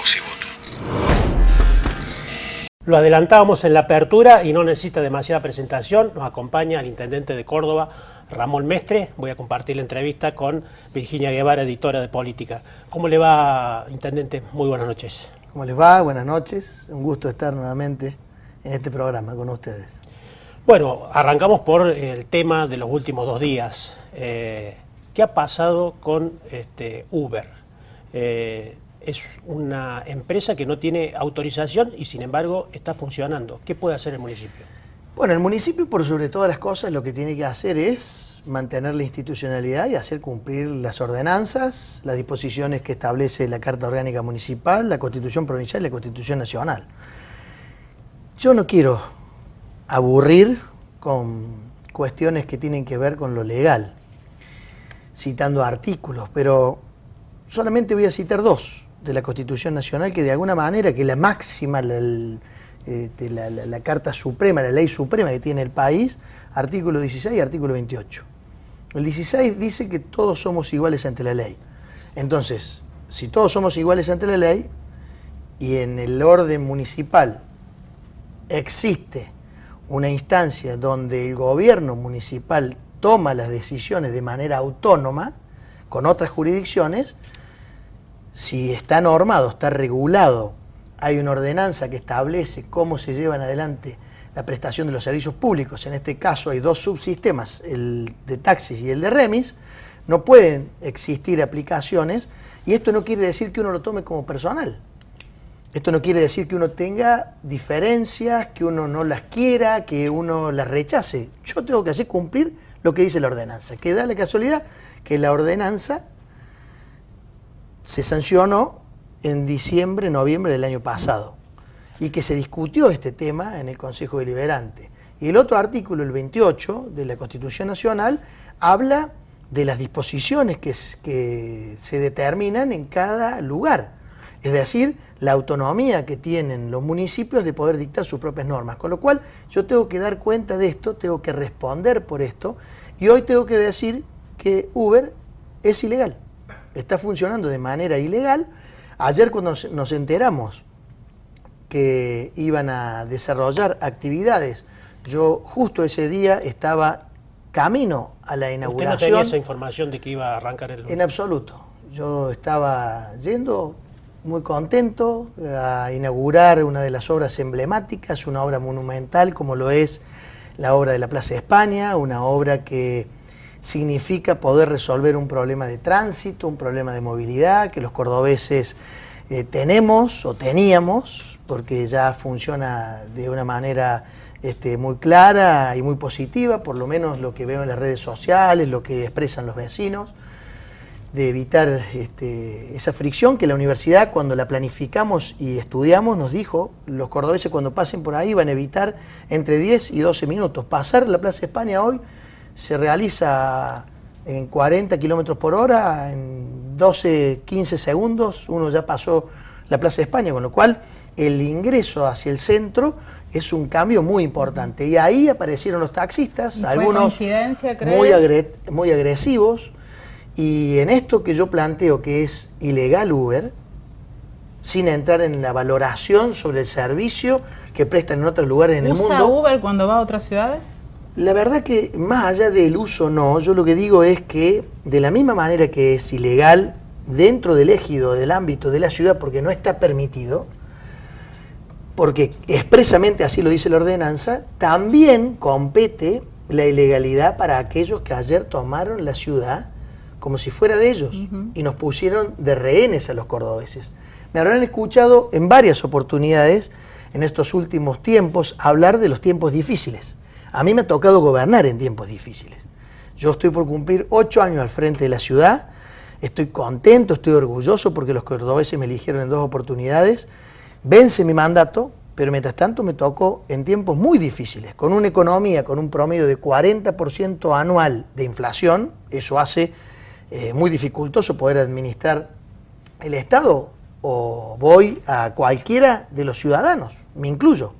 voz y voto. Lo adelantábamos en la apertura y no necesita demasiada presentación. Nos acompaña el intendente de Córdoba, Ramón Mestre. Voy a compartir la entrevista con Virginia Guevara, editora de Política. ¿Cómo le va, intendente? Muy buenas noches. ¿Cómo les va? Buenas noches. Un gusto estar nuevamente en este programa con ustedes. Bueno, arrancamos por el tema de los últimos dos días. Eh, ¿Qué ha pasado con este, Uber? Eh, es una empresa que no tiene autorización y sin embargo está funcionando. ¿Qué puede hacer el municipio? Bueno, el municipio por sobre todas las cosas lo que tiene que hacer es mantener la institucionalidad y hacer cumplir las ordenanzas, las disposiciones que establece la Carta Orgánica Municipal, la Constitución Provincial y la Constitución Nacional. Yo no quiero aburrir con cuestiones que tienen que ver con lo legal, citando artículos, pero solamente voy a citar dos de la Constitución Nacional que de alguna manera, que la máxima, la, este, la, la, Carta Suprema, la ley suprema que tiene el país, artículo 16 y artículo 28. El 16 dice que todos somos iguales ante la ley. Entonces, si todos somos iguales ante la ley y en el orden municipal existe una instancia donde el gobierno municipal toma las decisiones de manera autónoma con otras jurisdicciones, si está normado, está regulado, hay una ordenanza que establece cómo se llevan adelante la prestación de los servicios públicos, en este caso hay dos subsistemas, el de taxis y el de remis, no pueden existir aplicaciones y esto no quiere decir que uno lo tome como personal. Esto no quiere decir que uno tenga diferencias, que uno no las quiera, que uno las rechace. Yo tengo que hacer cumplir lo que dice la ordenanza, que da la casualidad que la ordenanza se sancionó en diciembre, noviembre del año pasado y que se discutió este tema en el Consejo Deliberante. Y el otro artículo, el 28 de la Constitución Nacional, habla de las disposiciones que, se determinan en cada lugar. Es decir, la autonomía que tienen los municipios de poder dictar sus propias normas. Con lo cual yo tengo que dar cuenta de esto, tengo que responder por esto y hoy tengo que decir que Uber es ilegal, está funcionando de manera ilegal. Ayer cuando nos enteramos que iban a desarrollar actividades, yo justo ese día estaba camino a la inauguración. ¿Usted no tenía esa información de que iba a arrancar el... En absoluto. Yo estaba yendo muy contento a inaugurar una de las obras emblemáticas, una obra monumental como lo es la obra de la Plaza de España, una obra que significa poder resolver un problema de tránsito, un problema de movilidad que los cordobeses eh, tenemos o teníamos, porque ya funciona de una manera este, muy clara y muy positiva, por lo menos lo que veo en las redes sociales, lo que expresan los vecinos de evitar este, esa fricción que la universidad cuando la planificamos y estudiamos nos dijo, los cordobeses cuando pasen por ahí van a evitar entre 10 y 12 minutos. Pasar la Plaza España hoy se realiza en 40 kilómetros por hora, en 12, 15 segundos uno ya pasó la Plaza España, con lo cual el ingreso hacia el centro es un cambio muy importante. Y ahí aparecieron los taxistas, algunos muy, muy agresivos, y en esto que yo planteo que es ilegal Uber, sin entrar en la valoración sobre el servicio que prestan en otros lugares en el mundo. ¿Usa Uber cuando va a otras ciudades? La verdad que más allá del uso no, yo lo que digo es que de la misma manera que es ilegal dentro del ejido, del ámbito de la ciudad, porque no está permitido, porque expresamente así lo dice la ordenanza, también compete la ilegalidad para aquellos que ayer tomaron la ciudad como si fuera de ellos y nos pusieron de rehenes a los cordobeses. Me habrán escuchado en varias oportunidades en estos últimos tiempos hablar de los tiempos difíciles. A mí me ha tocado gobernar en tiempos difíciles. Yo estoy por cumplir ocho años al frente de la ciudad, estoy contento, estoy orgulloso porque los cordobeses me eligieron en dos oportunidades, vence mi mandato, pero mientras tanto me tocó en tiempos muy difíciles, con una economía con un promedio de 40% anual de inflación, eso hace eh, muy dificultoso poder administrar el Estado o voy a cualquiera de los ciudadanos, me incluyo.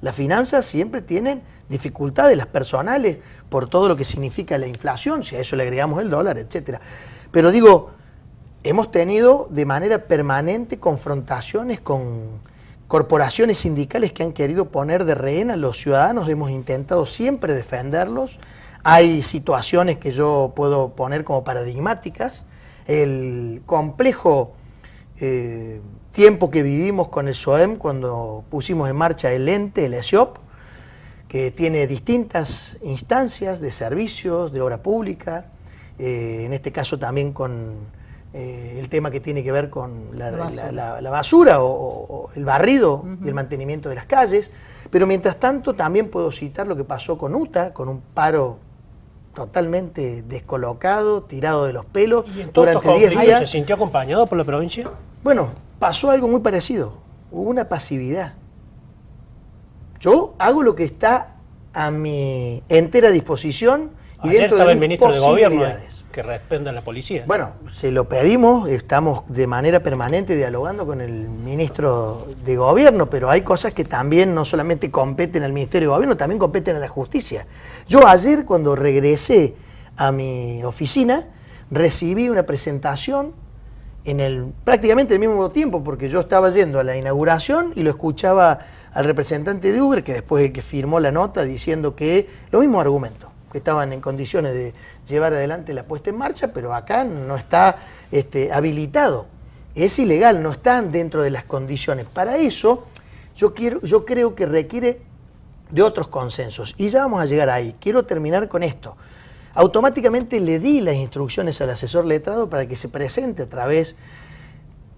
Las finanzas siempre tienen dificultades, las personales, por todo lo que significa la inflación, si a eso le agregamos el dólar, etc. Pero digo, hemos tenido de manera permanente confrontaciones con corporaciones sindicales que han querido poner de rehén a los ciudadanos, hemos intentado siempre defenderlos. Hay situaciones que yo puedo poner como paradigmáticas. El complejo eh, tiempo que vivimos con el SOEM cuando pusimos en marcha el ente, el ESIOP, que tiene distintas instancias de servicios, de obra pública, eh, en este caso también con eh, el tema que tiene que ver con la, basura, o, el barrido y el mantenimiento de las calles. Pero mientras tanto también puedo citar lo que pasó con UTA, con un paro totalmente descolocado, tirado de los pelos ¿Y durante 10 días. ¿Se sintió acompañado por la provincia? Bueno, pasó algo muy parecido. Hubo una pasividad. Yo hago lo que está a mi entera disposición y Ayer dentro estaba de el ministro de Gobierno que responda a la policía. Bueno, se lo pedimos, estamos de manera permanente dialogando con el ministro de Gobierno, pero hay cosas que también no solamente competen al Ministerio de Gobierno, también competen a la justicia. Yo ayer cuando regresé a mi oficina, recibí una presentación en el prácticamente el mismo tiempo, porque yo estaba yendo a la inauguración y lo escuchaba al representante de Uber, que después el que firmó la nota diciendo que lo mismo argumento, que estaban en condiciones de llevar adelante la puesta en marcha, pero acá no está este, habilitado. Es ilegal, no están dentro de las condiciones. Para eso, yo, quiero, yo creo que requiere de otros consensos. Y ya vamos a llegar ahí. Quiero terminar con esto automáticamente le di las instrucciones al asesor letrado para que se presente a través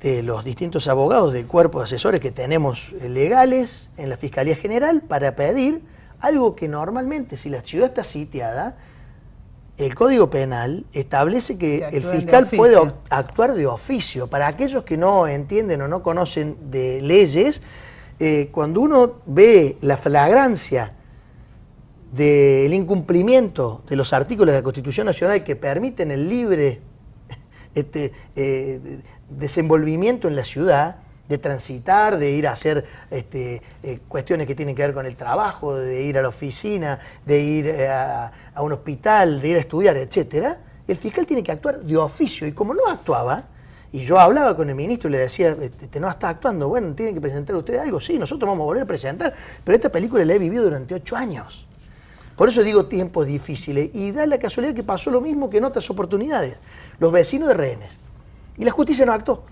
de los distintos abogados del cuerpo de asesores que tenemos legales en la Fiscalía General para pedir algo que normalmente, si la ciudad está sitiada, el Código Penal establece que el fiscal puede actuar de oficio. Para aquellos que no entienden o no conocen de leyes, eh, cuando uno ve la flagrancia del incumplimiento de los artículos de la Constitución Nacional que permiten el libre este, eh, desenvolvimiento en la ciudad, de transitar, de ir a hacer este, eh, cuestiones que tienen que ver con el trabajo, de ir a la oficina, de ir eh, a, un hospital, de ir a estudiar, etcétera, el fiscal tiene que actuar de oficio. Y como no actuaba, y yo hablaba con el ministro y le decía, este, no está actuando, bueno, tienen que presentar ustedes algo, sí, nosotros vamos a volver a presentar, pero esta película la he vivido durante ocho años. Por eso digo tiempos difíciles. Y da la casualidad que pasó lo mismo que en otras oportunidades. Los vecinos de rehenes. Y la justicia no actuó.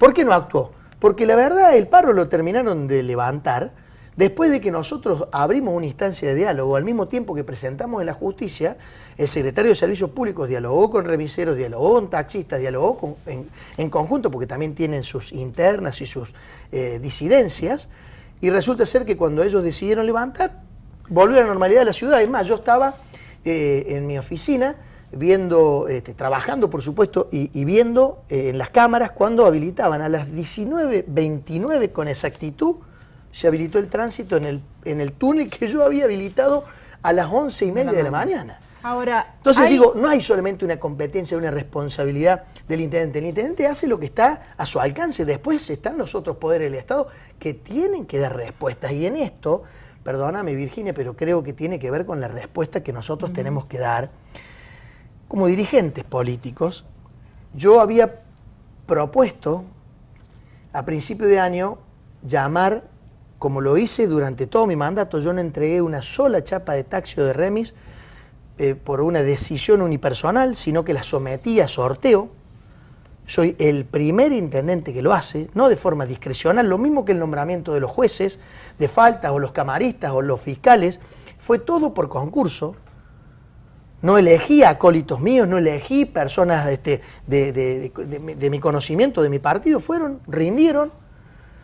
¿Por qué no actuó? Porque la verdad el paro lo terminaron de levantar después de que nosotros abrimos una instancia de diálogo. Al mismo tiempo que presentamos en la justicia, el secretario de Servicios Públicos dialogó con remiseros, dialogó con taxistas, dialogó en, conjunto, porque también tienen sus internas y sus eh, disidencias. Y resulta ser que cuando ellos decidieron levantar, volvió a la normalidad de la ciudad. Es más, yo estaba eh, en mi oficina viendo, este, trabajando por supuesto, y, viendo eh, en las cámaras cuando habilitaban a las 19.29 con exactitud, se habilitó el tránsito en el, en el túnel que yo había habilitado a las 11 y media de la mañana. Ahora, Entonces digo, no hay solamente una competencia, una responsabilidad del intendente. El intendente hace lo que está a su alcance. Después están los otros poderes del Estado que tienen que dar respuestas. Y en esto perdóname Virginia, pero creo que tiene que ver con la respuesta que nosotros tenemos que dar como dirigentes políticos. Yo había propuesto a principio de año llamar, como lo hice durante todo mi mandato, yo no entregué una sola chapa de taxi o de remis eh, por una decisión unipersonal, sino que la sometí a sorteo soy el primer intendente que lo hace, no de forma discrecional, lo mismo que el nombramiento de los jueces, de faltas o los camaristas o los fiscales, fue todo por concurso. No elegí acólitos míos, no elegí personas este, de, mi conocimiento, de mi partido, fueron, rindieron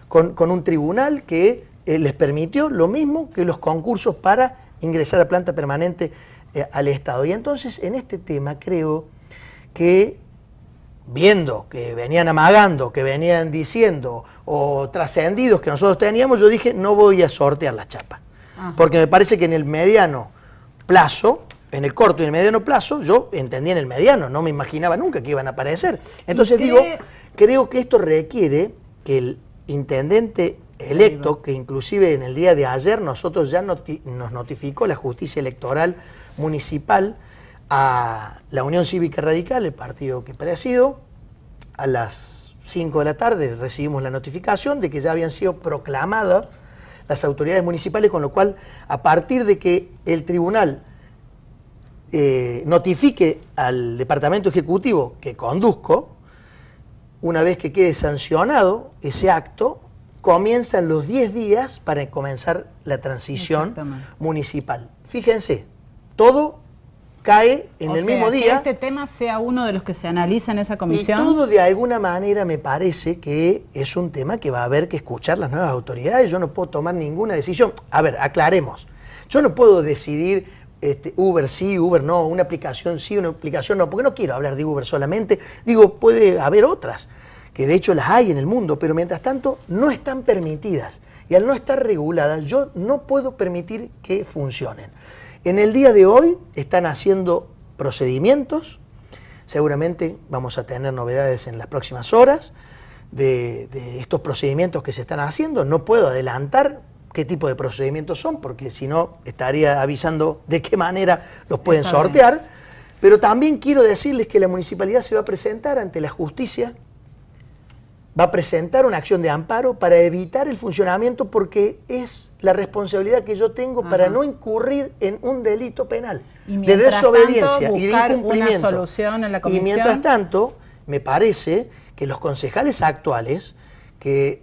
con, un tribunal que eh, les permitió lo mismo que los concursos para ingresar a planta permanente eh, al Estado. Y entonces en este tema creo que viendo que venían amagando, que venían diciendo o trascendidos que nosotros teníamos, yo dije, no voy a sortear la chapa. Porque me parece que en el mediano plazo, en el corto y en el mediano plazo, yo entendía en el mediano, no me imaginaba nunca que iban a aparecer. Entonces digo, creo que esto requiere que el intendente electo, que inclusive en el día de ayer nosotros ya nos notificó la justicia electoral municipal, a la Unión Cívica Radical, el partido que presido, a las 5 de la tarde recibimos la notificación de que ya habían sido proclamadas las autoridades municipales, con lo cual, a partir de que el tribunal eh, notifique al departamento ejecutivo que conduzco, una vez que quede sancionado ese acto, comienzan los 10 días para comenzar la transición municipal. Fíjense, todo cae en el mismo día. Que este tema sea uno de los que se analiza en esa comisión. Y todo de alguna manera me parece que es un tema que va a haber que escuchar las nuevas autoridades. Yo no puedo tomar ninguna decisión. A ver, aclaremos. Yo no puedo decidir este, Uber sí, Uber no, una aplicación sí, una aplicación no, porque no quiero hablar de Uber solamente. Digo, puede haber otras, que de hecho las hay en el mundo, pero mientras tanto no están permitidas. Y al no estar reguladas, yo no puedo permitir que funcionen. En el día de hoy están haciendo procedimientos, seguramente vamos a tener novedades en las próximas horas de, estos procedimientos que se están haciendo. No puedo adelantar qué tipo de procedimientos son, porque si no estaría avisando de qué manera los pueden sortear. Pero también quiero decirles que la municipalidad se va a presentar ante la justicia va a presentar una acción de amparo para evitar el funcionamiento porque es la responsabilidad que yo tengo para no incurrir en un delito penal. De desobediencia y de incumplimiento. y mientras tanto, me parece que los concejales actuales que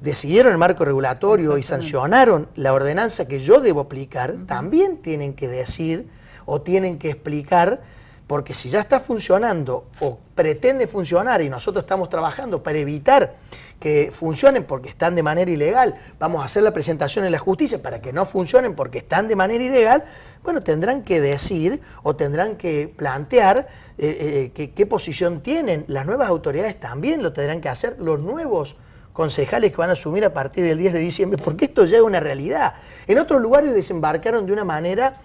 decidieron el marco regulatorio y sancionaron la ordenanza que yo debo aplicar, también tienen que decir o tienen que explicar porque si ya está funcionando o pretende funcionar y nosotros estamos trabajando para evitar que funcionen porque están de manera ilegal, vamos a hacer la presentación en la justicia para que no funcionen porque están de manera ilegal, bueno, tendrán que decir o tendrán que plantear eh, eh, qué posición tienen. Las nuevas autoridades también lo tendrán que hacer, los nuevos concejales que van a asumir a partir del 10 de diciembre, porque esto ya es una realidad. En otros lugares desembarcaron de una manera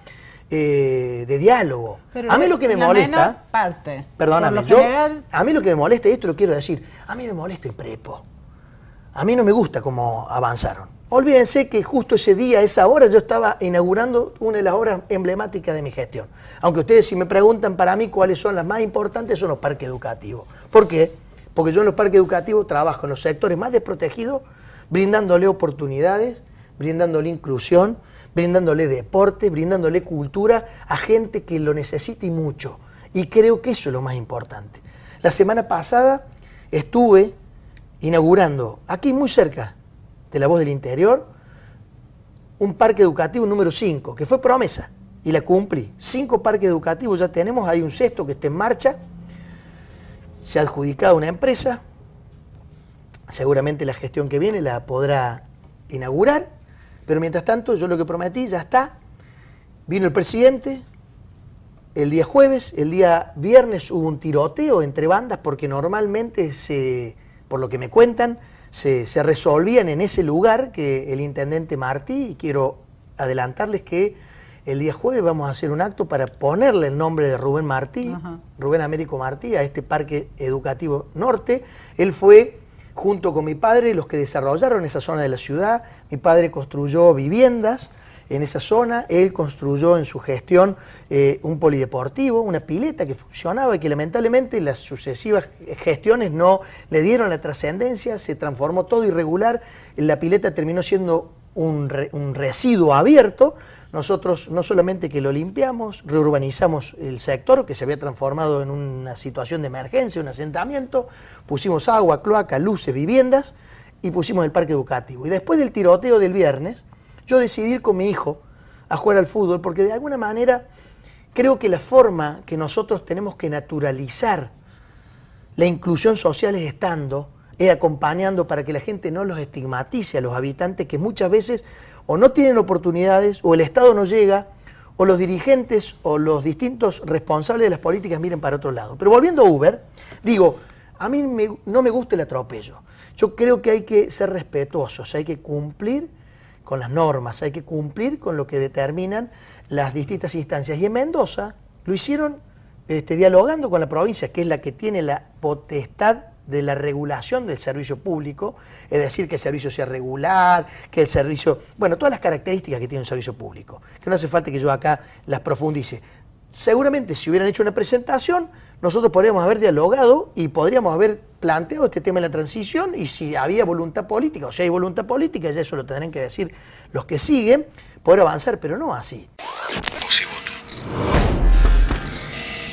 eh, de diálogo. a mí lo que me molesta. Parte. Perdóname, yo. A mí lo que me molesta, y esto lo quiero decir, a mí me molesta el prepo. A mí no me gusta cómo avanzaron. Olvídense que justo ese día, esa hora, yo estaba inaugurando una de las obras emblemáticas de mi gestión. Aunque ustedes, si me preguntan para mí cuáles son las más importantes, son los parques educativos. ¿Por qué? Porque yo en los parques educativos trabajo en los sectores más desprotegidos, brindándole oportunidades, brindándole inclusión, brindándole deporte, brindándole cultura a gente que lo necesita y mucho. Y creo que eso es lo más importante. La semana pasada estuve inaugurando, aquí muy cerca de la voz del interior, un parque educativo número 5, que fue promesa, y la cumplí. Cinco parques educativos ya tenemos, hay un sexto que está en marcha, se ha adjudicado una empresa, seguramente la gestión que viene la podrá inaugurar, pero mientras tanto, yo lo que prometí ya está. Vino el presidente el día jueves, el día viernes hubo un tiroteo entre bandas porque normalmente, se, por lo que me cuentan, se, se resolvían en ese lugar que el intendente Martí, y quiero adelantarles que el día jueves vamos a hacer un acto para ponerle el nombre de Rubén Martí, Rubén Américo Martí, a este parque educativo norte. Él fue junto con mi padre, los que desarrollaron esa zona de la ciudad. Mi padre construyó viviendas en esa zona, él construyó en su gestión eh, un polideportivo, una pileta que funcionaba y que lamentablemente las sucesivas gestiones no le dieron la trascendencia, se transformó todo irregular, la pileta terminó siendo un, un residuo abierto, nosotros no solamente que lo limpiamos, reurbanizamos el sector que se había transformado en una situación de emergencia, un asentamiento, pusimos agua, cloaca, luces, viviendas y pusimos el parque educativo. Y después del tiroteo del viernes, yo decidí ir con mi hijo a jugar al fútbol porque de alguna manera creo que la forma que nosotros tenemos que naturalizar la inclusión social es estando, es acompañando para que la gente no los estigmatice a los habitantes que muchas veces o no tienen oportunidades, o el Estado no llega, o los dirigentes o los distintos responsables de las políticas miren para otro lado. Pero volviendo a Uber, digo, a mí no me gusta el atropello. Yo creo que hay que ser respetuosos, hay que cumplir con las normas, hay que cumplir con lo que determinan las distintas instancias. Y en Mendoza lo hicieron este, dialogando con la provincia, que es la que tiene la potestad de la regulación del servicio público, es decir, que el servicio sea regular, que el servicio, bueno, todas las características que tiene un servicio público, que no hace falta que yo acá las profundice. seguramente si hubieran hecho una presentación, nosotros podríamos haber dialogado y podríamos haber planteado este tema de la transición y si había voluntad política, o si hay voluntad política, ya eso lo tendrán que decir los que siguen, poder avanzar, pero no así.